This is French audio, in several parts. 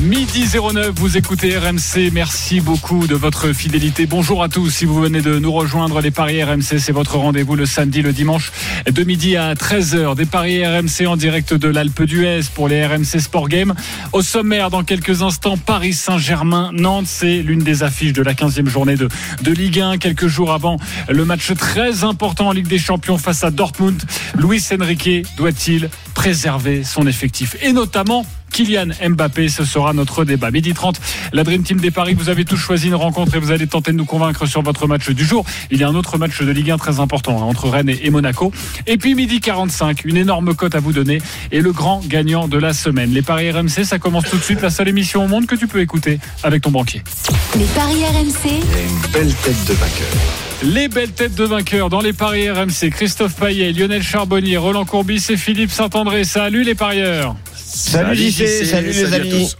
Midi 09, vous écoutez RMC. Merci beaucoup de votre fidélité. Bonjour à tous. Si vous venez de nous rejoindre, les Paris RMC, c'est votre rendez-vous le samedi, le dimanche, de midi à 13h. Des Paris RMC en direct de l'Alpe d'Huez pour les RMC Sport Games. Au sommaire, dans quelques instants, Paris Saint-Germain, Nantes, c'est l'une des affiches de la 15e journée de, de Ligue 1. Quelques jours avant le match très important en Ligue des Champions face à Dortmund. Luis Enrique doit-il préserver son effectif et notamment Kylian Mbappé, ce sera notre débat. Midi 30, la Dream Team des Paris, vous avez tous choisi une rencontre et vous allez tenter de nous convaincre sur votre match du jour. Il y a un autre match de Ligue 1 très important hein, entre Rennes et Monaco. Et puis midi 45, une énorme cote à vous donner et le grand gagnant de la semaine. Les Paris RMC, ça commence tout de suite, la seule émission au monde que tu peux écouter avec ton banquier. Les Paris RMC. une belle tête de vainqueur. Les belles têtes de vainqueurs dans les paris RMC. Christophe Paillet, Lionel Charbonnier, Roland Courbis et Philippe Saint-André. Salut les parieurs. Salut, JC, salut, les amis.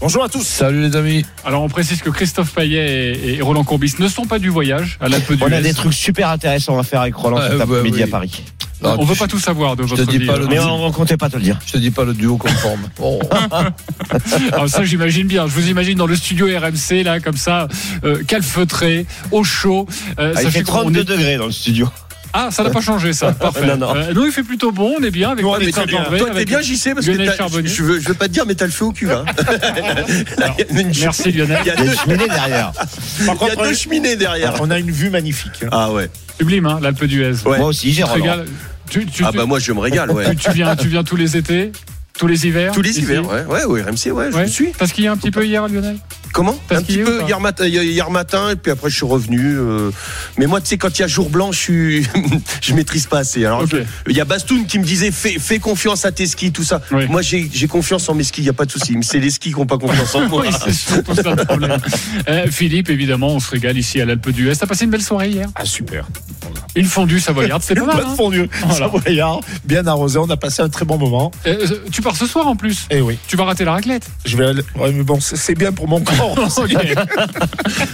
Bonjour à tous. Salut les amis. Alors on précise que Christophe Paillet et et Roland Courbis ne sont pas du voyage à l'Alpe On a des trucs super intéressants à faire avec Roland Ouais, cet ouais, après-midi oui. à Paris. Non, On veut pas tout savoir de te votre dis vie. pas le- Mais on ne comptait pas te le dire. Je te dis pas le duo conforme. Oh. Alors ça j'imagine bien. Je vous imagine dans le studio RMC là comme ça, euh, calfeutré, au chaud. Euh, Ah, il fait qu'on 32 est- degrés dans le studio. Ah ça n'a pas changé ça. Parfait. Non, non. Euh, nous il fait plutôt bon. On est bien avec Non, bien. Saint-André, Toi, t'es bien, JC, parce que Lionel Charbonnier. je veux, je veux pas te dire, mais t'as le feu au cul. Hein. Y a Merci Lionel. Il y a y a deux, une cheminée derrière. il y a deux cheminées derrière. On a une vue magnifique. Ah ouais. Sublime hein, l'Alpe d'Huez. Ouais. Moi aussi, j'ai Tu. Tu, tu- Ah bah moi, je me régale, ouais. tu- tu viens, tu viens tous les étés, tous les hivers. Tous les hivers, ouais. Ouais, ouais, RMC, ouais, je Ouais. vous suis. T'as skié un petit peu hier, Lionel? Comment Un petit peu hier matin, hier- matin, et puis après je suis revenu. euh, Mais moi, tu sais, quand il y a jour blanc, je suis, je maîtrise pas assez. Alors, je- il y a Bastoun qui me disait, fais, fais confiance à tes skis, tout ça. Oui. Moi, j'ai confiance en mes skis, il y a pas de souci. C'est les skis qui ont pas confiance en moi. Oui, c'est surtout ça le problème. Euh, Philippe, évidemment, on se régale ici à l'Alpe d'Huez. T'as passé une belle soirée hier Ah, super. Une fondue savoyarde, c'était pas mal. Plein hein fondue. Voilà. Savoyard, bien arrosé. On a passé un très bon moment. Euh, tu pars ce soir en plus. Eh oui. Tu vas rater la raclette. Je vais aller- ouais, mais bon, c'est c'est bien pour mon corps. Ok.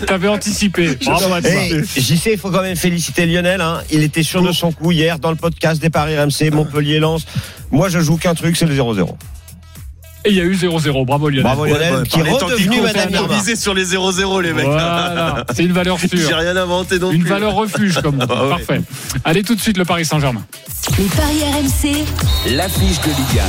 T'avais anticipé. Eh, JC, il faut quand même féliciter Lionel. hein. Il était sûr de son coup hier dans le podcast des Paris RMC, Montpellier-Lens. Moi, je joue qu'un truc, c'est le 0-0. Et il y a eu 0-0. Bravo Lionel. Bravo Lionel, Ouais, qui est redevenu Madame sur les 0-0, les mecs. Voilà, c'est une valeur J'ai sûre. rien inventé non Une plus. valeur refuge, comme on dit. Ah ouais. Parfait. Allez tout de suite le Paris Saint-Germain. Les Paris RMC. L'affiche de Ligue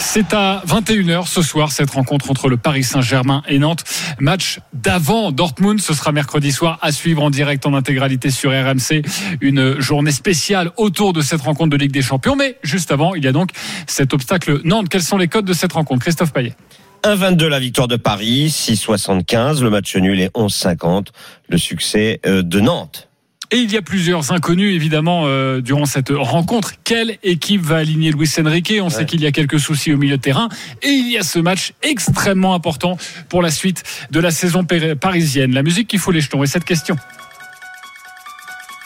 C'est à 21h ce soir cette rencontre entre le Paris Saint-Germain et Nantes. Match d'avant Dortmund. Ce sera mercredi soir à suivre en direct en intégralité sur RMC. Une journée spéciale autour de cette rencontre de Ligue des Champions. Mais juste avant, il y a donc cet obstacle Nantes. Quels sont les codes de cette rencontre Christophe Payet? 1-22 la victoire de Paris, 6-75 le match nul et 11-50 le succès euh, de Nantes. Et il y a plusieurs inconnus, évidemment, euh, durant cette rencontre. Quelle équipe va aligner Luis Enrique? On sait qu'il y a quelques soucis au milieu de terrain. Et il y a ce match extrêmement important pour la suite de la saison parisienne. La musique qui fout les jetons. Et cette question.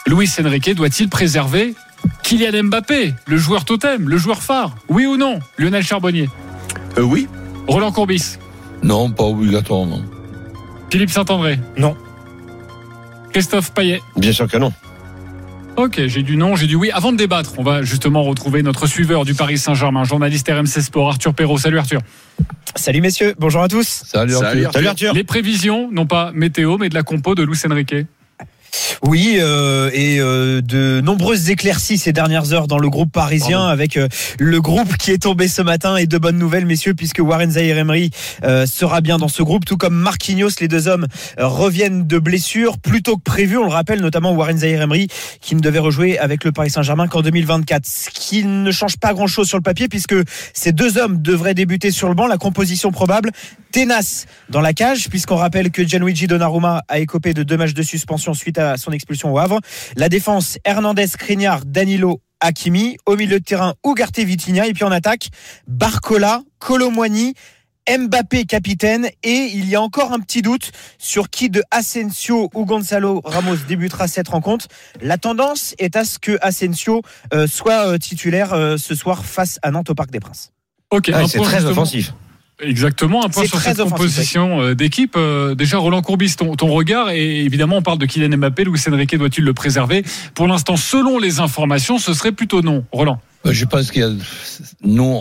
Luis Enrique doit-il préserver Kylian Mbappé, le joueur totem, le joueur phare? Oui ou non Lionel Charbonnier? Euh, oui. Roland Courbis? Non, pas obligatoirement. Philippe Saint-André? Non. Christophe Payet. Bien sûr que non. Ok, j'ai du non, j'ai du oui. Avant de débattre, on va justement retrouver notre suiveur du Paris Saint-Germain, journaliste RMC Sport, Arthur Perrault. Salut Arthur. Salut messieurs, bonjour à tous. Salut, Salut, Arthur. Salut Arthur. Les prévisions, non pas météo, mais de la compo de Luis Enrique. Oui, euh, et euh, de nombreuses éclaircies ces dernières heures dans le groupe parisien avec euh, le groupe qui est tombé ce matin et de bonnes nouvelles messieurs puisque Warren Zahir Emery euh, sera bien dans ce groupe tout comme Marquinhos. Les deux hommes euh, reviennent de blessures plus tôt que prévu. On le rappelle notamment Warren Zahir Emery qui ne devait rejouer avec le Paris Saint-Germain qu'en 2024 ce qui ne change pas grand-chose sur le papier puisque ces deux hommes devraient débuter sur le banc. La composition probable Tenas dans la cage, puisqu'on rappelle que Gianluigi Donnarumma a écopé de deux matchs de suspension suite à son expulsion au Havre. La défense, Hernandez, Crignard, Danilo, Hakimi. Au milieu de terrain, Ugarte Vitinha. Et puis en attaque, Barcola, Colomwani, Mbappé capitaine et il y a encore un petit doute sur qui de Asensio ou Gonzalo Ramos débutera cette rencontre. La tendance est à ce que Asensio euh, soit euh, titulaire euh, ce soir face à Nantes au Parc des Princes. Ok, un c'est très justement- offensif. Exactement, un point sur cette composition euh, d'équipe. Euh, déjà, Roland Courbis, ton, ton regard, et évidemment, on parle de Kylian Mbappé. Luis Enrique doit-il le préserver? Pour l'instant, selon les informations, ce serait plutôt non. Roland Ben, Je pense qu'il y a, nous,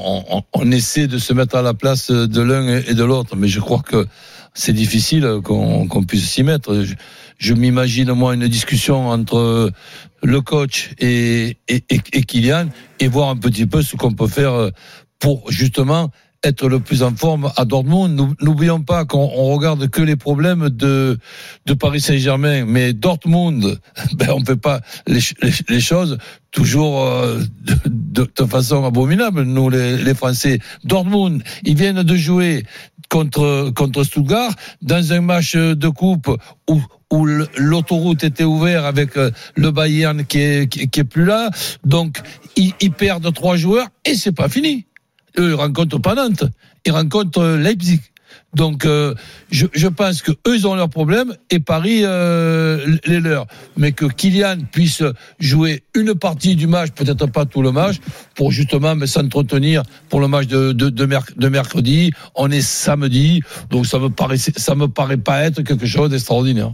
on, essaie de se mettre à la place de l'un et de l'autre, mais je crois que c'est difficile qu'on puisse s'y mettre. Je, je m'imagine, moi, une discussion entre le coach et, et, et, et Kylian et voir un petit peu ce qu'on peut faire pour, justement, être le plus en forme à Dortmund. N'oublions pas qu'on on regarde que les problèmes de, de Paris Saint-Germain, mais Dortmund, ben, on fait pas les, les, les choses toujours euh, de, de, façon abominable, nous les, les Français. Dortmund, ils viennent de jouer contre, contre Stuttgart dans un match de coupe où où l'autoroute était ouverte avec euh, le Bayern qui est, qui, qui est plus là. Donc, ils, ils perdent trois joueurs et c'est pas fini. Eux, ils rencontrent pas Nantes, ils rencontrent Leipzig. Donc, euh, je, je pense que eux, ils ont leurs problèmes et Paris euh, les leurs. Mais que Kylian puisse jouer une partie du match, peut-être pas tout le match, pour justement mais s'entretenir pour le match de, de, de, merc- de mercredi. On est samedi, donc ça me paraît, ça me paraît pas être quelque chose d'extraordinaire.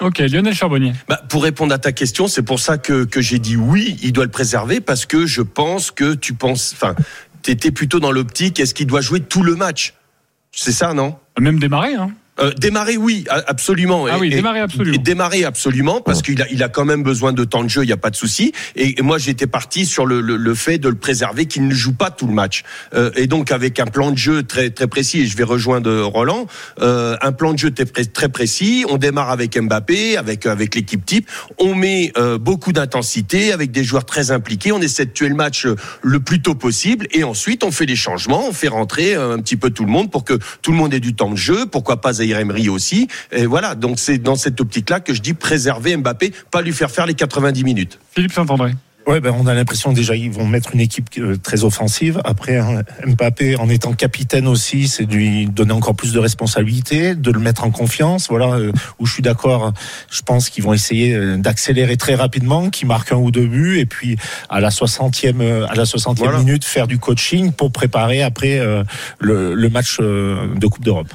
Ok, Lionel Charbonnier. Bah, pour répondre à ta question, c'est pour ça que, que j'ai dit oui, il doit le préserver parce que je pense que tu penses, enfin, t'étais plutôt dans l'optique, est-ce qu'il doit jouer tout le match? C'est ça, non? Même démarrer, hein Euh, démarrer, oui, absolument. Ah Et- oui, et- démarrer absolument. et démarrer absolument, parce qu'il a, il a quand même besoin de temps de jeu, il n'y a pas de souci. Et, et moi, j'étais parti sur le, le, le fait de le préserver, qu'il ne joue pas tout le match. Euh, et donc, avec un plan de jeu très, très précis, et je vais rejoindre Roland, euh, un plan de jeu très, très précis. On démarre avec Mbappé, avec, avec l'équipe type. On met euh, beaucoup d'intensité, avec des joueurs très impliqués. On essaie de tuer le match euh, le plus tôt possible. Et ensuite, on fait les changements, on fait rentrer euh, un petit peu tout le monde pour que tout le monde ait du temps de jeu. Pourquoi pas Zaire Emery aussi. Et voilà, donc c'est dans cette optique-là que je dis préserver Mbappé, pas lui faire faire les 90 minutes. Philippe Saint-André. Ouais, ben on a l'impression déjà ils vont mettre une équipe euh, très offensive. Après, hein, Mbappé en étant capitaine aussi, c'est de lui donner encore plus de responsabilités, de le mettre en confiance. Voilà euh, où je suis d'accord. Je pense qu'ils vont essayer euh, d'accélérer très rapidement, qu'il marque un ou deux buts et puis à la 60e euh, à la 60e Voilà. minute faire du coaching pour préparer après euh, le, le match euh, de Coupe d'Europe.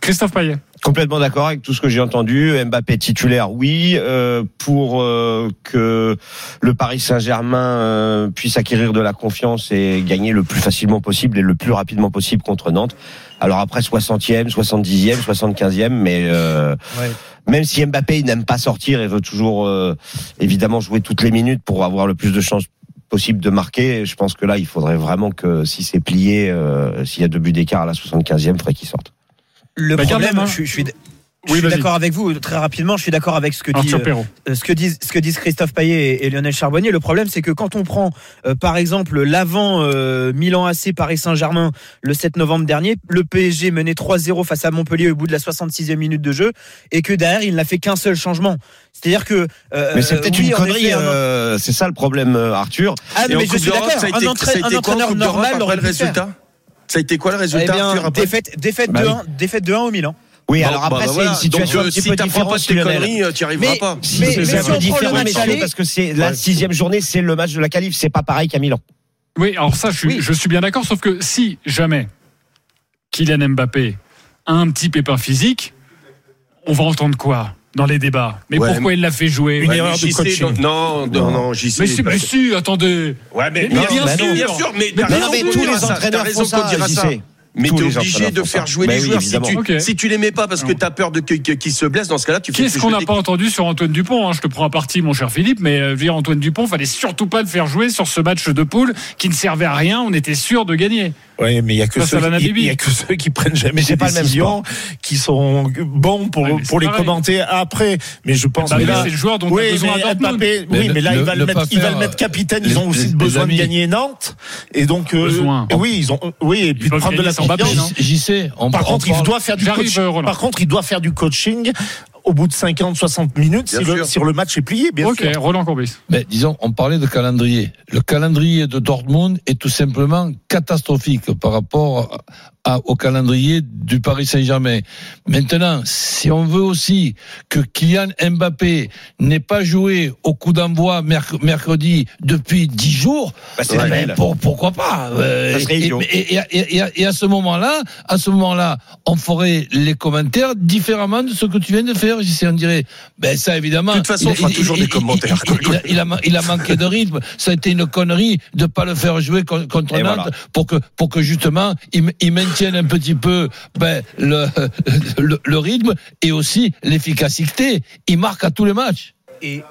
Christophe Payet. Complètement d'accord avec tout ce que j'ai entendu. Mbappé titulaire, oui, euh, pour euh, que le Paris Saint-Germain euh, puisse acquérir de la confiance et gagner le plus facilement possible et le plus rapidement possible contre Nantes. Alors après 60e, 70e, 75e, mais euh, Ouais. même si Mbappé il n'aime pas sortir et veut toujours euh, évidemment jouer toutes les minutes pour avoir le plus de chances possible de marquer, je pense que là il faudrait vraiment que si c'est plié, euh, s'il y a deux buts d'écart à la 75e, il faudrait qu'il sorte. Le Bah, problème, hein. je, suis- je suis, je Oui, suis vas-y. d'accord avec vous très rapidement. Je suis d'accord avec ce que dit euh. Euh, ce que disent ce que disent Christophe Payet et, et Lionel Charbonnier. Le problème, c'est que quand on prend, euh, par exemple, l'avant euh, Milan AC Paris Saint-Germain le 7 novembre dernier, le PSG menait 3-0 face à Montpellier au bout de la 66e minute de jeu, et que derrière il n'a fait qu'un seul changement. C'est-à-dire que euh, Mais c'est peut-être oui, une connerie, un- euh, c'est ça le problème, Arthur. Ah Et mais je suis d'accord. ça a été- Un, entra- un entraîneur normal après l'aurait le faire. Ça a été quoi le Eh résultat bien, Arthur, après défaite, défaite Bah de oui. 1, défaite de 1 au Milan. Oui, Bon, alors bah, après, bah, c'est voilà. une situation Donc, euh, un petit si peu t'apprends pas différente, tes conneries, euh, tu n'y arriveras Mais- pas. Mais- c'est mais un si peu on prend le différent, match mais aller- parce que c'est la Ouais. sixième journée, c'est le match de la qualif, c'est pas pareil qu'à Milan. Oui, alors ça, je suis, Oui. je suis bien d'accord, sauf que si jamais Kylian Mbappé a un petit pépin physique, on va entendre quoi? Dans les débats Mais Ouais, pourquoi il l'a fait jouer Une Ouais, erreur mais de coaching. Non, non, non, j'y sais. Mais si, mais si, attendez. Ouais, mais, Mais non, bien sûr. non, bien sûr, mais Mais non, raison mais qu'on tous les ça, entraîneurs font ça, ça. Mais t'es les obligé de faire ça. jouer les oui, joueurs. Si tu, Ok. si tu les mets pas parce que Non. t'as peur de qu'ils se blessent, dans ce cas-là, tu fais Qu'est-ce que qu'on n'a pas entendu sur Antoine Dupont hein Je te prends à partie, mon cher Philippe, mais euh, dire, Antoine Dupont, fallait surtout pas le faire jouer sur ce match de poule qui ne servait à rien. On était sûr de gagner. Oui, mais il y a que ceux, il y a que ceux qui prennent jamais c'est des pas le même décisions, qui sont bons pour Ouais, mais pour les pareil. commenter après. Mais je pense Mbappé, que là, c'est le joueur dont on a oui, besoin mais. Mbappé, Mais oui, le- mais là le- il va le, le mettre, il va le mettre capitaine. les- Ils ont aussi les- besoin les de gagner Nantes, et donc euh, Besoin. oui, ils ont oui et puis peuvent prendre de la confiance. J'y sais. On, Par on contre, il doit faire du coaching. euh, Roland. Par contre, il doit faire du coaching au bout de 50, 60 minutes si le, si le match est plié, bien Ok, sûr. Roland Courbis. Mais disons, on parlait de calendrier. Le calendrier de Dortmund est tout simplement catastrophique par rapport à- au calendrier du Paris Saint-Germain. Maintenant, si on veut aussi que Kylian Mbappé n'ait pas joué au coup d'envoi merc- mercredi depuis dix jours, Bah, c'est eh la ben, pour- pourquoi pas euh, et à ce moment-là, à ce moment-là, on ferait les commentaires différemment de ce que tu viens de faire. JC. On dirait, ben ça évidemment. De toute façon, on fera toujours des commentaires, Il, il- il a, il a ma- il a manqué de rythme. Ça a été une connerie de pas le faire jouer con- contre Et Nantes voilà. pour que pour que justement il, il maintienne un petit peu ben, le, le, le rythme et aussi l'efficacité. Il marque à tous les matchs. Et,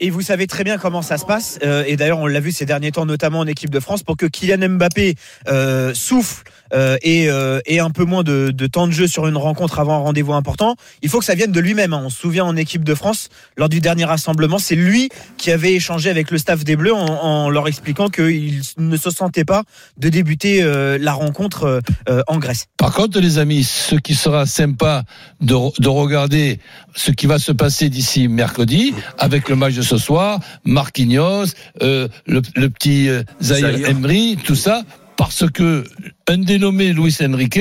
et vous savez très bien comment ça se passe. Euh, et d'ailleurs, on l'a vu ces derniers temps, notamment en équipe de France, pour que Kylian Mbappé euh, souffle euh, et, euh, et un peu moins de, de temps de jeu sur une rencontre avant un rendez-vous important. Il faut que ça vienne de lui-même. hein. On se souvient en équipe de France, lors du dernier rassemblement, c'est lui qui avait échangé avec le staff des Bleus en, en leur expliquant qu'il ne se sentait pas de débuter euh, la rencontre euh, euh, en Grèce. Par contre, les amis, ce qui sera sympa de, de regarder ce qui va se passer d'ici mercredi avec le match de ce soir, Marquinhos, euh, le, le petit euh, Zahir. Emery, tout ça, parce que un dénommé Luis Enrique,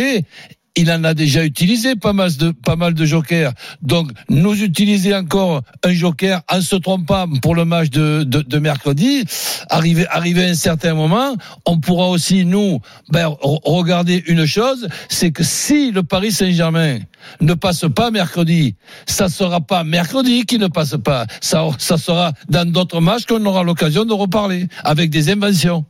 il en a déjà utilisé pas mal de pas jokers. Donc nous utiliser encore un joker en se trompant pour le match de, mercredi, arrivé à un certain moment, on pourra aussi nous ben, re- regarder une chose, c'est que si le Paris Saint-Germain ne passe pas mercredi, ça sera pas mercredi qui ne passe pas, ça ça sera dans d'autres matchs qu'on aura l'occasion de reparler avec des inventions.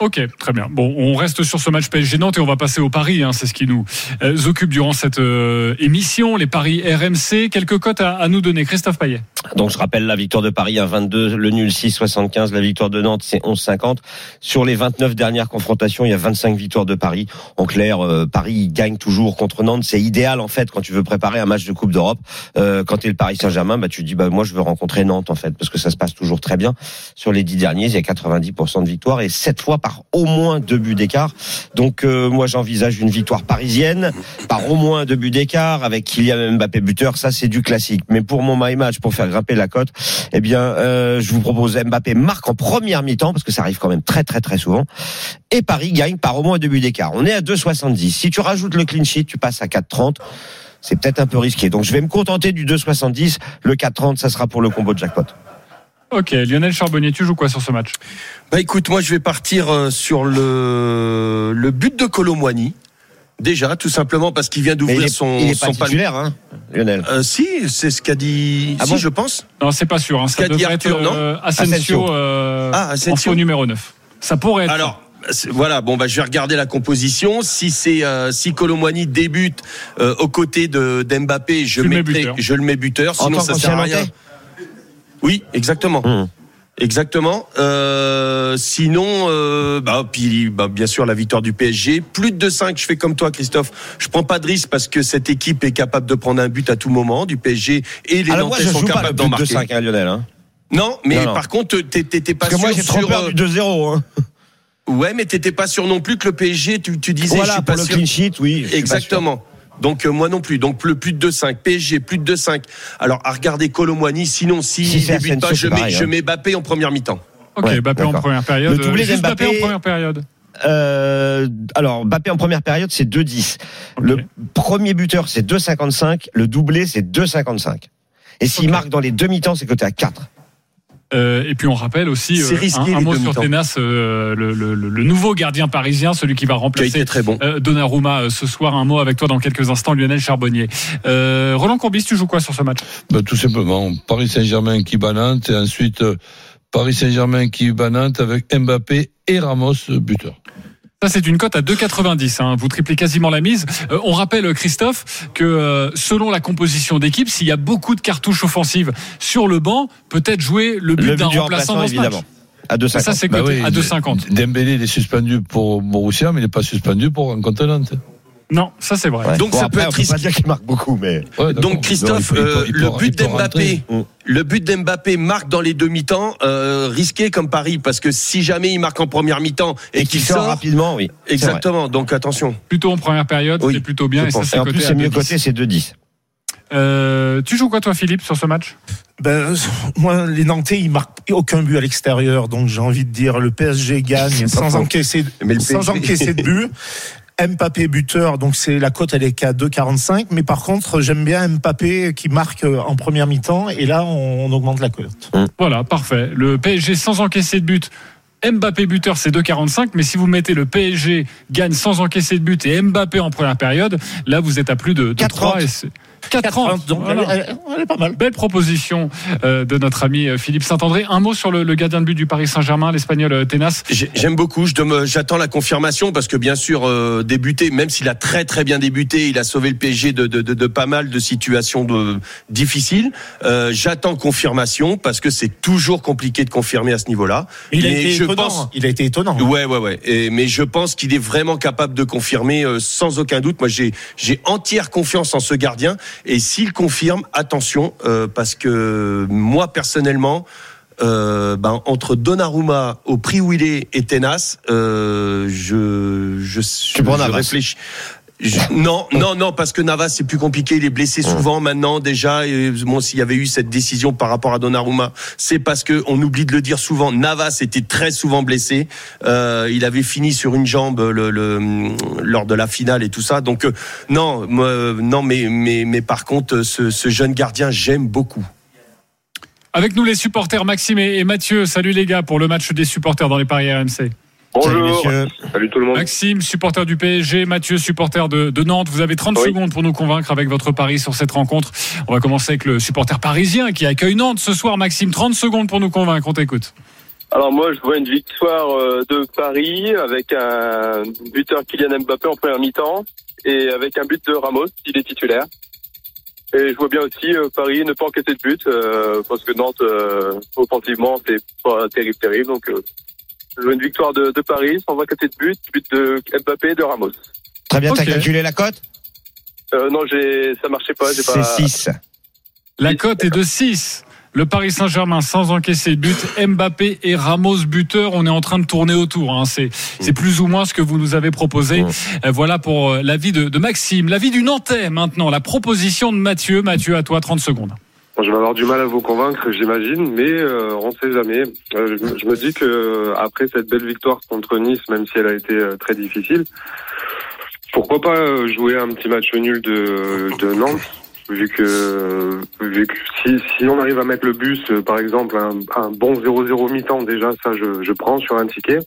Ok, très bien. Bon, on reste sur ce match PSG Nantes et on va passer au Paris. Hein, c'est ce qui nous euh, occupe durant cette euh, émission. Les paris RMC. Quelques cotes à, nous donner. Christophe Payet. Donc je rappelle la victoire de Paris à 22, le nul 6,75, la victoire de Nantes c'est 11,50. Sur les 29 dernières confrontations, il y a 25 victoires de Paris. En clair, euh, Paris gagne toujours contre Nantes. C'est idéal en fait quand tu veux préparer un match de Coupe d'Europe. Quand tu es le Paris Saint-Germain, bah tu dis bah moi je veux rencontrer Nantes en fait parce que ça se passe toujours très bien. Sur les 10 derniers, il y a 90% de victoires et 7 fois au moins deux buts d'écart. Donc euh, moi j'envisage une victoire parisienne par au moins deux buts d'écart avec Kylian Mbappé buteur. Ça c'est du classique. Mais pour mon my match, pour faire grimper la cote, eh bien euh, je vous propose Mbappé marque en première mi-temps parce que ça arrive quand même très très très souvent. Et Paris gagne par au moins deux buts d'écart. On est à 2,70. Si tu rajoutes le clean sheet, tu passes à 4,30. C'est peut-être un peu risqué. Donc je vais me contenter du 2,70. Le 4,30, ça sera pour le combo de jackpot. Ok, Lionel Charbonnier, tu joues quoi sur ce match? Bah écoute, moi je vais partir euh, sur le, le but de Colomwani. Déjà, tout simplement parce qu'il vient d'ouvrir son, il est pas son titulaire, hein, Lionel. Euh, si, c'est ce qu'a dit. Ah si, bon je pense. Non, c'est pas sûr. Hein. Ça qu'a dit devrait Arthur, être non euh, Asensio, Asensio. euh, Ah, Asensio. en numéro 9. Ça pourrait être. Alors. Voilà, bon bah je vais regarder la composition. Si c'est euh, si Colomwani débute euh, aux côtés de d'Mbappé, je Tu le mets mettrai- buteur. je le mets buteur. Sinon ça sert à rien. Oui, exactement. Hum. Exactement. Euh, sinon, euh, bah, puis, bah, bien sûr, la victoire du PSG. Plus de 2-5, je fais comme toi, Christophe. Je prends pas de risque parce que cette équipe est capable de prendre un but à tout moment du PSG et les Alors moi, Nantais je sont le capables d'en marquer. 5, hein, Lionel. Hein. Non, mais Non, non. par contre, t'é- t'étais pas Parce que sûr moi, j'ai trop sur. peur euh, du 2-0. Hein. Ouais, mais t'étais pas sûr non plus que le PSG, tu, tu disais, je Voilà, suis pour pas le sûr. clean sheet, oui. je suis. Exactement. Donc euh, moi non plus. Donc le plus de 2-5. PSG plus de 2-5. Alors à regarder Colomwani. Sinon, si, Si il débute pas, je mets, pareil, je mets Mbappé en première mi-temps. Ok, Ouais, Mbappé en première période. Le doublé Juste Mbappé d'Mbappé- en première période. Euh, alors, Mbappé en première période, c'est 2-10. Ok. Le premier buteur, c'est 2,55. Le doublé, c'est 2,55. Et s'il marque dans les demi-temps, c'est coté à 4. Euh, et puis on rappelle aussi euh, risqué, un, mot sur. Ténas, euh, le, le- le- le nouveau gardien parisien, celui qui va remplacer très bon. euh, Donnarumma euh, ce soir. Un mot avec toi dans quelques instants, Lionel Charbonnier. Euh, Roland Courbis, tu joues quoi sur ce match? Ben, tout simplement, Paris Saint-Germain qui bat Nantes et ensuite euh, Paris Saint-Germain qui bat Nantes avec Mbappé et Ramos buteur. Ça, c'est une cote à 2,90. Hein. Vous triplez quasiment la mise. Euh, on rappelle, Christophe, que euh, selon la composition d'équipe, s'il y a beaucoup de cartouches offensives sur le banc, peut-être jouer le but d'un remplaçant remplaçant, dans ce match. évidemment. À 2,50. Ça, c'est Bah coté oui, à 2,50. Dembélé il est suspendu pour Borussia, mais il n'est pas suspendu pour un contre Nantes. Non, ça, c'est vrai. Ouais. Donc, ça peut être on peut pas risqué. dire qu'il marque beaucoup, mais. Ouais. Donc Christophe, Non, il peut- il euh, le but d'Mbappé, rentrer. le but d'Mbappé marque dans les deux mi-temps, euh, risqué comme Paris, parce que si jamais il marque en première mi-temps et, Et qu'il sort sort, rapidement, oui. Exactement. Donc attention. Plutôt en première période, Oui, c'est plutôt bien. Et ça, Et en plus, c'est mieux 2,10. coté, c'est 2-10. Euh, tu joues quoi toi Philippe sur ce match? Ben, moi, les Nantais, ils marquent aucun but à l'extérieur, donc j'ai envie de dire le PSG gagne sans encaisser, Mais le sans encaisser de but. Mbappé buteur, donc c'est la cote elle est qu'à 2,45. Mais par contre, j'aime bien Mbappé qui marque euh, en première mi-temps et là on, on augmente la cote. Voilà, parfait. Le PSG sans encaisser de but. Mbappé buteur, c'est 2,45. Mais si vous mettez le PSG gagne sans encaisser de but et Mbappé en première période, là vous êtes à plus de, de 4,30. 3 et c'est 4,30. Donc Voilà. elle, elle- elle est pas mal. Belle proposition euh, de notre ami euh, Philippe Saint-André. Un mot sur le, le gardien de but du Paris Saint-Germain, l'Espagnol euh, Tenas. J'ai- J'aime beaucoup. J'attends la confirmation parce que bien sûr, euh, débuter, même s'il a très très bien débuté, il a sauvé le PSG de, de, de, de pas mal de situations de, difficiles. Euh, J'attends confirmation parce que c'est toujours compliqué de confirmer à ce niveau-là. Il a Mais été je étonnant. pense- Il a été étonnant. Ouais, ouais, ouais. Et, mais je pense qu'il est vraiment capable de confirmer euh, sans aucun doute. Moi, j'ai entière confiance en ce gardien. Et s'il confirme, attention, euh, parce que moi personnellement. Euh, ben, entre Donnarumma au prix où il est et Tenas, euh, je je, je Navas. réfléchis. Je- non, non, non, parce que Navas c'est plus compliqué. Il est blessé souvent maintenant déjà. Et bon, s'il y avait eu cette décision par rapport à Donnarumma, c'est parce que on oublie de le dire souvent. Navas était très souvent blessé. Euh, il avait fini sur une jambe le, le- lors de la finale et tout ça. Donc euh, non, euh, non, mais mais mais par contre, ce, ce jeune gardien, j'aime beaucoup. Avec nous les supporters Maxime et et Mathieu. Salut les gars pour le match des supporters dans les paris RMC. Bonjour, salut tout le monde. Maxime, supporter du PSG, Mathieu, supporter de, de Nantes. Vous avez 30 Oui. secondes pour nous convaincre avec votre pari sur cette rencontre. On va commencer avec le supporter parisien qui accueille Nantes ce soir. Maxime, 30 secondes pour nous convaincre. On t'écoute. Alors moi, je vois une victoire euh, de Paris avec un buteur Kylian Mbappé en première mi-temps et avec un but de Ramos, il est titulaire. Et je vois bien aussi euh, Paris ne pas encaisser de but euh, parce que Nantes, euh, offensivement, c'est pas terrible, terrible. Donc, euh, je vois une victoire de, de Paris sans encaisser de but, but de Mbappé et de Ramos. Très bien, t'as Ok. calculé la cote? Euh, non, j'ai, ça marchait pas. J'ai C'est pas. 6. La cote est de 6. Le Paris Saint-Germain sans encaisser de but, Mbappé et Ramos buteur, on est en train de tourner autour. hein. C'est, c'est plus ou moins ce que vous nous avez proposé. Euh, Voilà pour euh, l'avis de, de Maxime. L'avis du Nantais maintenant, la proposition de Mathieu. Mathieu, à toi, 30 secondes. Je vais avoir du mal à vous convaincre, j'imagine, mais euh, on ne sait jamais. Euh, je, me- je me dis que euh, après cette belle victoire contre Nice, même si elle a été euh, très difficile, pourquoi pas euh, jouer un petit match nul de, de Nantes, vu que, vu que si, si on arrive à mettre le bus, euh, par exemple, un, un bon 0-0 mi-temps, déjà ça je, je prends sur un ticket.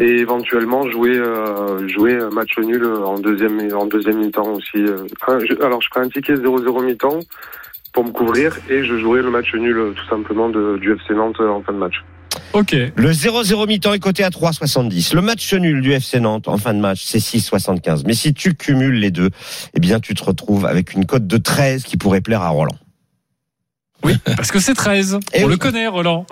Et éventuellement jouer euh, jouer un match nul en deuxième en deuxième mi-temps aussi. euh. Alors je ferai un ticket 0-0 mi-temps pour me couvrir et je jouerai le match nul tout simplement de, du FC Nantes en fin de match. Ok. Le 0-0 mi-temps est coté à 3,70. Le match nul du FC Nantes en fin de match, c'est 6,75. Mais si tu cumules les deux, eh bien, tu te retrouves avec une cote de 13 qui pourrait plaire à Roland. Oui, parce que c'est 13. Eh on oui. le connaît, Roland.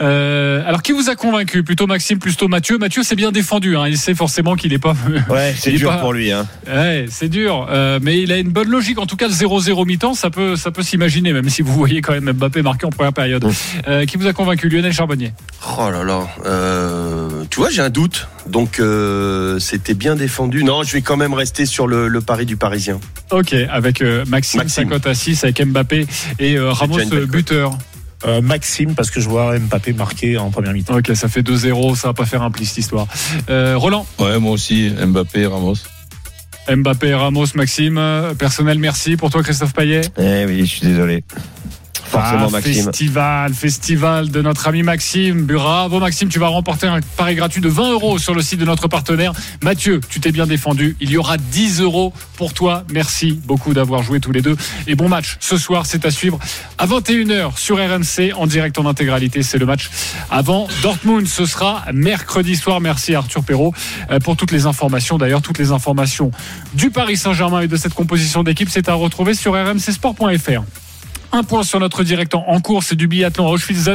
Euh, alors, qui vous a convaincu? Plutôt Maxime, plutôt Mathieu? Mathieu, c'est bien défendu. Hein. Il sait forcément qu'il n'est pas. Ouais, c'est dur pas- pour lui. Hein. Ouais, c'est dur. Euh, mais il a une bonne logique. En tout cas, le 0-0 mi-temps, ça peut, ça peut s'imaginer, même si vous voyez quand même Mbappé marqué en première période. Euh, qui vous a convaincu? Lionel Charbonnier Oh là là, euh, tu vois, j'ai un doute. Donc euh, c'était bien défendu. Non, je vais quand même rester sur le, le pari du Parisien. Ok, avec euh, Maxime, Maxime. sa cote à 6, avec Mbappé et euh, Ramos euh, buteur. Euh, Maxime, parce que je vois Mbappé marqué en première mi-temps. Ok, ça fait 2-0, ça va pas faire un pli cette histoire. Euh, Roland Ouais, moi aussi, Mbappé, Ramos. Mbappé, Ramos, Maxime. Personnel, merci. Pour toi, Christophe Payet Eh oui, je suis désolé. Forcément, Ah, Maxime. Festival, festival de notre ami Maxime. Bravo Maxime, tu vas remporter un pari gratuit de 20 euros sur le site de notre partenaire. Mathieu, tu t'es bien défendu. Il y aura 10 euros pour toi. Merci beaucoup d'avoir joué tous les deux. Et bon match. Ce soir, c'est à suivre à 21h sur RMC en direct en intégralité. C'est le match avant Dortmund. Ce sera mercredi soir. Merci à Arthur Perrault euh, pour toutes les informations. D'ailleurs, toutes les informations du Paris Saint-Germain et de cette composition d'équipe, c'est à retrouver sur rmcsport.fr. Un point sur notre direct en en cours, c'est du biathlon à Auschwitz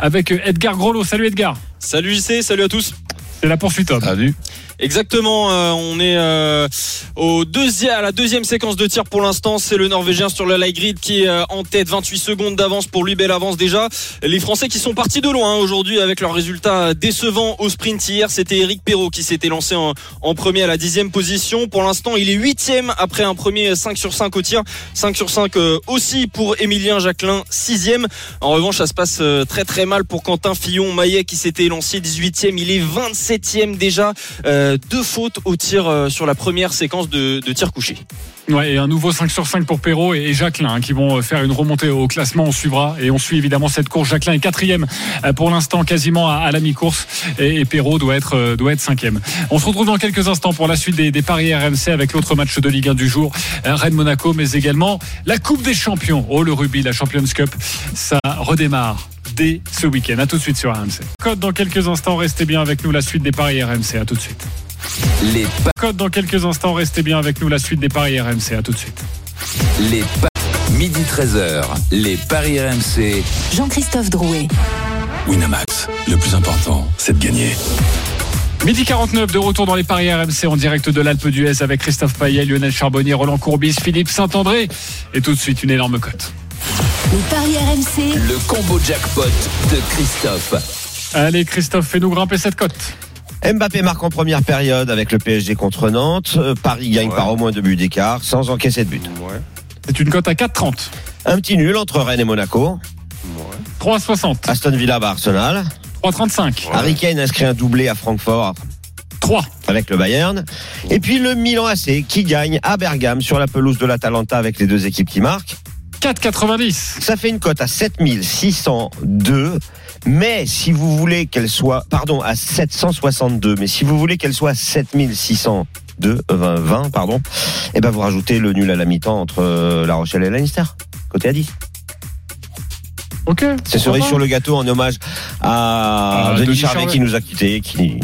avec Edgar Grollo. Salut Edgar. Salut JC, salut à tous. C'est la poursuite homme. Salut. Exactement, euh, on est euh, au deuxième, à la deuxième séquence de tir pour l'instant. C'est le Norvégien sur le light grid qui est euh, en tête, 28 secondes d'avance pour lui, belle avance déjà. Les Français qui sont partis de loin hein, aujourd'hui avec leurs résultats décevants au sprint hier. C'était Eric Perrault qui s'était lancé en, en premier à la dixième position. Pour l'instant, il est huitième après un premier 5 sur 5 au tir, 5 sur 5 euh, aussi pour Émilien Jacquelin, sixième. En revanche, ça se passe euh, très très mal pour Quentin Fillon-Maillet qui s'était lancé 18e. Il est 27e déjà. Euh, deux fautes au tir euh, sur la première séquence de, tir couché. Ouais, et un nouveau 5 sur 5 pour Perrault et, Jacquelin hein, qui vont euh, faire une remontée au classement. On suivra et on suit évidemment cette course. Jacquelin est quatrième pour l'instant, quasiment à, la mi-course et, Perrault doit être doit être cinquième. On se retrouve dans quelques instants pour la suite des, des paris RMC avec l'autre match de Ligue 1 du jour, euh, Rennes Monaco, mais également la Coupe des Champions. Oh le rugby, la Champions Cup, ça redémarre dès ce week-end. À tout de suite sur RMC. Code dans quelques instants. Restez bien avec nous. La suite des paris RMC. À tout de suite. Les, pa- Code dans quelques instants. Restez bien avec nous. La suite des paris RMC. À tout de suite. les pa- midi 13h, les paris RMC. Jean-Christophe Drouet. Winamax, le plus important, c'est de gagner. Midi 49 de retour dans les paris RMC en direct de l'Alpe d'Huez avec Christophe Payet, Lionel Charbonnier, Roland Courbis, Philippe Saint-André. Et tout de suite une énorme cote. Les paris RMC. Le combo jackpot de Christophe. Allez Christophe, fais-nous grimper cette cote. Mbappé marque en première période avec le PSG contre Nantes. Euh, Paris gagne par au moins deux buts d'écart sans encaisser de but. C'est une cote à 4,30. Un petit nul entre Rennes et Monaco. 3,60. Aston Villa bat Arsenal. 3,35. Harry Kane inscrit un doublé à Francfort 3. avec le Bayern. Et puis le Milan AC qui gagne à Bergame sur la pelouse de l'Atalanta avec les deux équipes qui marquent. 4,90. Ça fait une cote à 7602. Mais si vous voulez qu'elle soit, pardon, à 762, mais si vous voulez qu'elle soit à 7602, euh, 20, 20, pardon, eh ben vous rajoutez le nul à la mi-temps entre euh, La Rochelle et Leinster. Côté à 10. Ok. C'est cerise sur le gâteau en hommage à Ah, Denis Denis Charvet Charvet. qui nous a quittés, qui,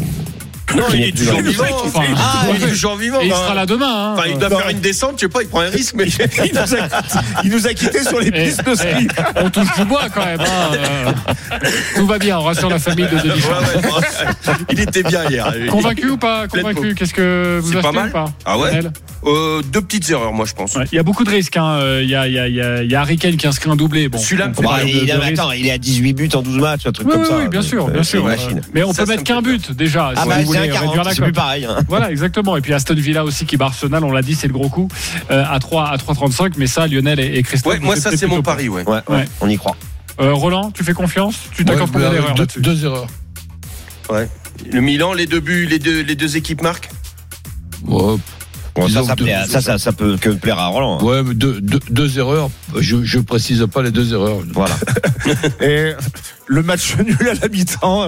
Non, il est toujours vivant. Enfin, Ah, il est ouais. toujours vivant. Et il sera là demain. hein. Enfin, il doit faire une descente, je sais pas, il prend un risque, mais il, nous a, il nous a quittés sur les Eh, pistes de ski. eh, on touche du bois quand même. hein, euh. Tout va bien, on rassure la famille de Denis. Ouais, ouais. Il était bien hier. Convaincu ou pas Convaincu. Qu'est-ce que vous C'est achetez pas mal. ou pas Ah ouais Euh, Deux petites erreurs, moi, je pense. Ouais, Il y a beaucoup de risques. hein. Euh, Il y, a, il y, a, il y, a, il y a Harry Kane qui inscrit un doublé. Bon, Celui-là, Bah, il, est à 18 buts en 12 matchs, un truc Oui, comme oui, ça. oui, bien sûr, bien sûr. Mais on Ça, peut ça mettre me qu'un but déjà. Ah si bah c'est voulez un réduire 40, la c'est cote. plus pareil. hein. Voilà, exactement. Et puis Aston Villa aussi qui bat Arsenal, on l'a dit, c'est le gros coup euh, à 3 à 3,35. Mais ça, Lionel et, et Christophe. Ouais, moi, ça, c'est mon pari, ouais. Ouais, ouais, Ouais. on y croit. Euh, Roland, tu fais confiance? Tu t'accordes Ouais, pas mais d'erreur avec là-dessus? deux, deux erreurs. Le Milan, les deux buts, les deux, les deux équipes marquent? Ouais, Bon, ça, ça, que plaît deux- à- ça, ça, ça peut que plaire à Roland. hein. ouais mais deux, deux, deux erreurs. Je, je précise pas les deux erreurs. Voilà. Et le match nul à la mi-temps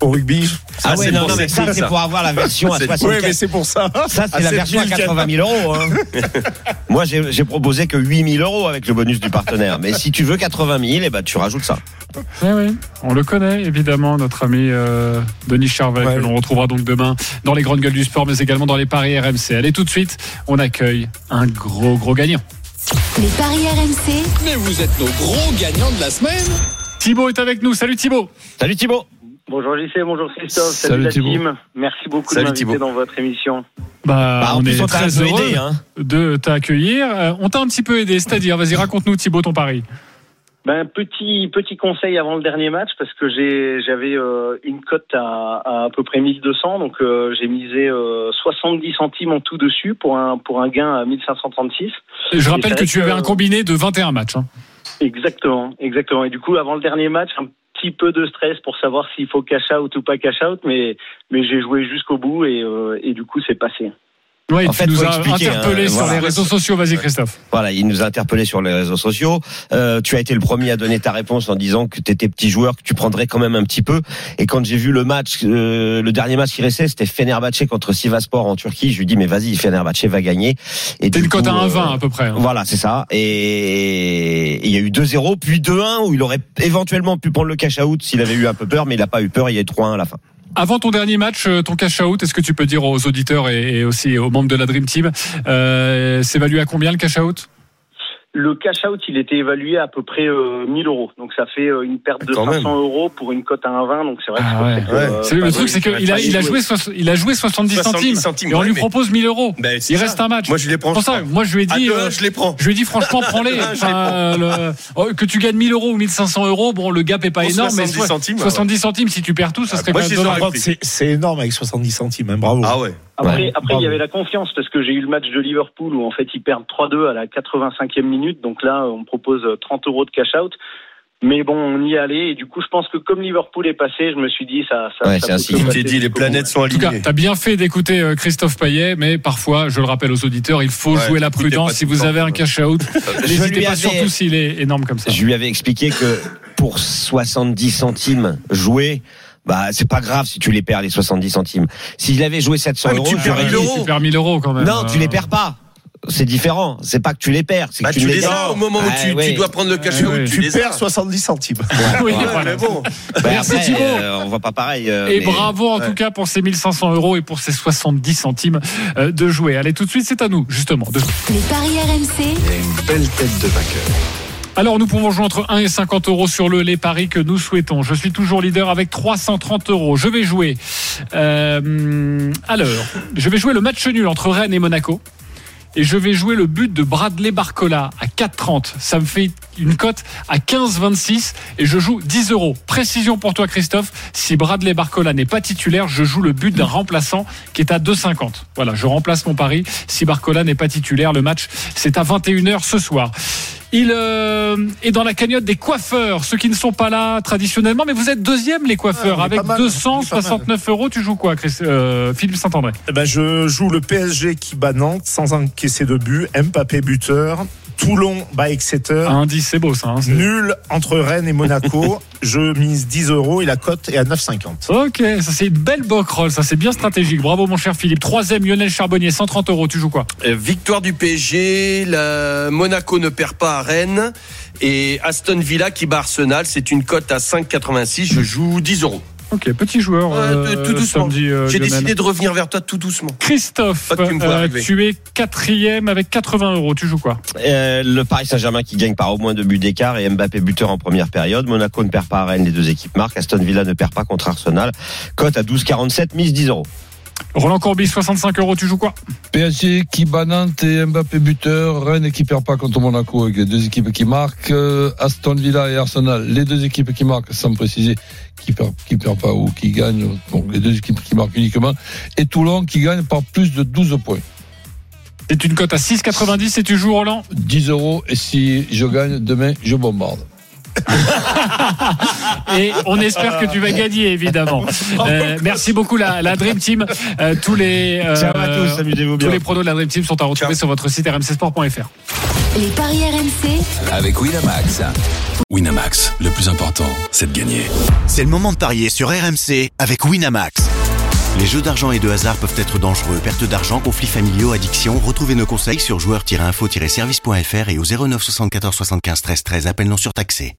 au rugby. Ah c'est ouais, non, pour non, mais ça, c'est pour avoir la version à C'est- 75. Oui, mais c'est pour ça. Ça, c'est Ah, la version à nul, 80 000 euros. Hein. Moi, j'ai j'ai proposé que 8 000 euros avec le bonus du partenaire. Mais si tu veux 80 000, eh ben, tu rajoutes ça. Oui, oui, on le connaît évidemment, notre ami euh, Denis Charvet, Ouais. que l'on retrouvera donc demain dans les grandes gueules du sport, mais également dans les paris RMC. Allez, tout de suite, on accueille un gros, gros gagnant. Les paris RMC. Mais vous êtes nos gros gagnants de la semaine. Thibaut est avec nous. Salut Thibaut. Salut Thibaut. Bonjour JC, bonjour Christophe, salut, Salut la Thibaut. team. Merci beaucoup Salut de m'inviter dans votre émission. Bah, Bah, on est très heureux aidé. Hein. de t'accueillir. Euh, on t'a un petit peu aidé, c'est-à-dire, vas-y, raconte-nous Thibaut ton pari. Ben, petit petit conseil avant le dernier match parce que j'ai j'avais euh, une cote à, à à peu près 1200 donc euh, j'ai misé euh, 70 centimes en tout dessus pour un pour un gain à 1536. Je rappelle que tu avais un combiné de 21 matchs. hein. Exactement, exactement. Et du coup avant le dernier match un petit peu de stress pour savoir s'il faut cash out ou pas cash out mais mais j'ai joué jusqu'au bout et euh, et du coup c'est passé. Ouais, En fait, nous expliquer, interpellé hein, sur voilà. les réseaux sociaux. Vas-y, Christophe. Voilà, il nous a interpellé sur les réseaux sociaux. Euh, tu as été le premier à donner ta réponse en disant que tu étais petit joueur, que tu prendrais quand même un petit peu. Et quand j'ai vu le match, euh, le dernier match qui restait, c'était Fenerbahçe contre Sivaspor en Turquie. Je lui dis mais vas-y, Fenerbahçe va gagner. Et T'es une cote à coup, 1,20 euh, à peu près. hein. Voilà, c'est ça. Et il y a eu 2-0, puis 2-1 où il aurait éventuellement pu prendre le cash out s'il avait eu un peu peur, mais il n'a pas eu peur. Il y a eu 3-1 à la fin. Avant ton dernier match, euh, ton cash out, est-ce que tu peux dire aux auditeurs et, aussi aux membres de la Dream Team, euh, c'est valu à combien le cash out? Le cash out, il était évalué à peu près euh, 1000 euros. Donc ça fait euh, une perte de Quand 500 même. euros pour une cote à 1,20. Donc c'est vrai que Ah c'est ouais. que, euh, le bah, truc, c'est qu'il a, il a joué, il a joué 70, 70 centimes, centimes, et on ouais, lui mais- propose 1000 euros. Ben, il ça. reste un match. Moi, je les prends. pour je ça, prends. moi je lui ai dit, deux, euh, je les prends. je lui ai dit franchement, prends-les. Le- oh, que tu gagnes 1000 euros ou 1500 euros, bon, le gap est pas Pour énorme, mais 70 soit- centimes, 70 centimes, si tu perds tout, ça Ah, serait. C'est c'est énorme avec 70 centimes, hein, bravo. Ah ouais. Après, Ouais, après il y avait la confiance parce que j'ai eu le match de Liverpool où en fait ils perdent 3-2 à la 85e minute. Donc là, on me propose 30 euros de cash out. Mais bon, on y allait et du coup, je pense que comme Liverpool est passé, je me suis dit ça. ça Ouais, ça c'est dit, les planètes sont En tout cas, alignées. tu as bien fait d'écouter euh, Christophe Payet, mais parfois, je le rappelle aux auditeurs, il faut Ouais, jouer la prudence. Si vous temps. avez un cash out, n'hésitez pas, avais- surtout s'il est énorme comme ça. Je lui avais expliqué que pour 70 centimes joués, bah c'est pas grave si tu les perds les 70 centimes. S'il avait joué 700 Ouais, mais euros, tu perds j'aurais 1000 dit- euros. Tu perds 1000 euros quand même. Non, tu Euh, les perds pas. C'est différent. C'est pas que tu les perds, c'est que Bah, tu, les gagnes. as au moment où Ah, tu, dois prendre le out. ouais. Tu Tu les perds as. 70 centimes. Oui, Ouais, mais bon. Bah, Merci, après, Thibaut. euh, on voit pas pareil. euh, Et mais- bravo en Ouais. tout cas pour ces 1500 euros et pour ces 70 centimes euh, de jouer. Allez, tout de suite, c'est à nous, justement. de- Les paris RMC, Il y a une belle tête de vainqueur. Alors, nous pouvons jouer entre 1 et 50 euros sur le les paris que nous souhaitons. Je suis toujours leader avec 330 euros. Je vais jouer. euh, alors, je vais jouer le match nul entre Rennes et Monaco. Et je vais jouer le but de Bradley Barcola à 4,30. Ça me fait une cote à 15,26 et je joue 10 euros. Précision pour toi, Christophe. Si Bradley Barcola n'est pas titulaire, je joue le but d'un remplaçant qui est à 2,50. Voilà, je remplace mon pari. Si Barcola n'est pas titulaire, le match, c'est à 21h ce soir. Il euh, est dans la cagnotte des coiffeurs, ceux qui ne sont pas là traditionnellement, mais vous êtes deuxième les coiffeurs Ah, avec pas mal, on est pas 269 euros. Tu joues quoi, Chris, euh, Philippe Saint-André? Eh ben, je joue le PSG qui bat Nantes sans encaisser de but. Mbappé buteur. Toulon bat Exeter. Un 10, c'est beau ça. hein, Nul entre Rennes et Monaco. je mise 10 euros et la cote est à 9,50. Ok, ça c'est une belle roll, ça c'est bien stratégique. Bravo mon cher Philippe. Troisième, Lionel Charbonnier, 130 euros. Tu joues quoi? Euh, Victoire du PSG, la- Monaco ne perd pas à Rennes et Aston Villa qui bat Arsenal, c'est une cote à 5,86. Je joue 10 euros. Ok, petit joueur. Ouais, euh, tout doucement. samedi, euh, J'ai décidé de revenir vers toi tout doucement. Christophe, tu euh, es quatrième avec 80 euros. Tu joues quoi? Euh, le Paris Saint-Germain qui gagne par au moins deux buts d'écart et Mbappé buteur en première période. Monaco ne perd pas à Rennes, les deux équipes marquent. Aston Villa ne perd pas contre Arsenal. Cote à 12,47, mise 10 euros. Roland Courbis, 65 euros. Tu joues quoi? PSG qui bat Nantes et Mbappé buteur, Rennes qui perd pas contre Monaco avec les deux équipes qui marquent, euh, Aston Villa et Arsenal, les deux équipes qui marquent sans préciser qui perd, qui perd pas ou qui gagnent, donc les deux équipes qui marquent uniquement, et Toulon qui gagne par plus de 12 points. C'est une cote à 6,90 et tu joues Roland? 10 euros et si je gagne demain, je bombarde. Et on espère que tu vas gagner, évidemment. Euh, merci beaucoup, la, la Dream Team. Euh, tous les, euh, Ciao à tous, amusez-vous tous bien. les pronos de la Dream Team sont à retrouver sur votre site rmcsport.fr. les paris RMC, Avec Winamax. Winamax, le plus important, c'est de gagner. C'est le moment de parier sur RMC avec Winamax. Les jeux d'argent et de hasard peuvent être dangereux. Perte d'argent, conflits familiaux, addiction. Retrouvez nos conseils sur joueurs-info-service.fr et au 09 74 75 13 13. Appel non surtaxé.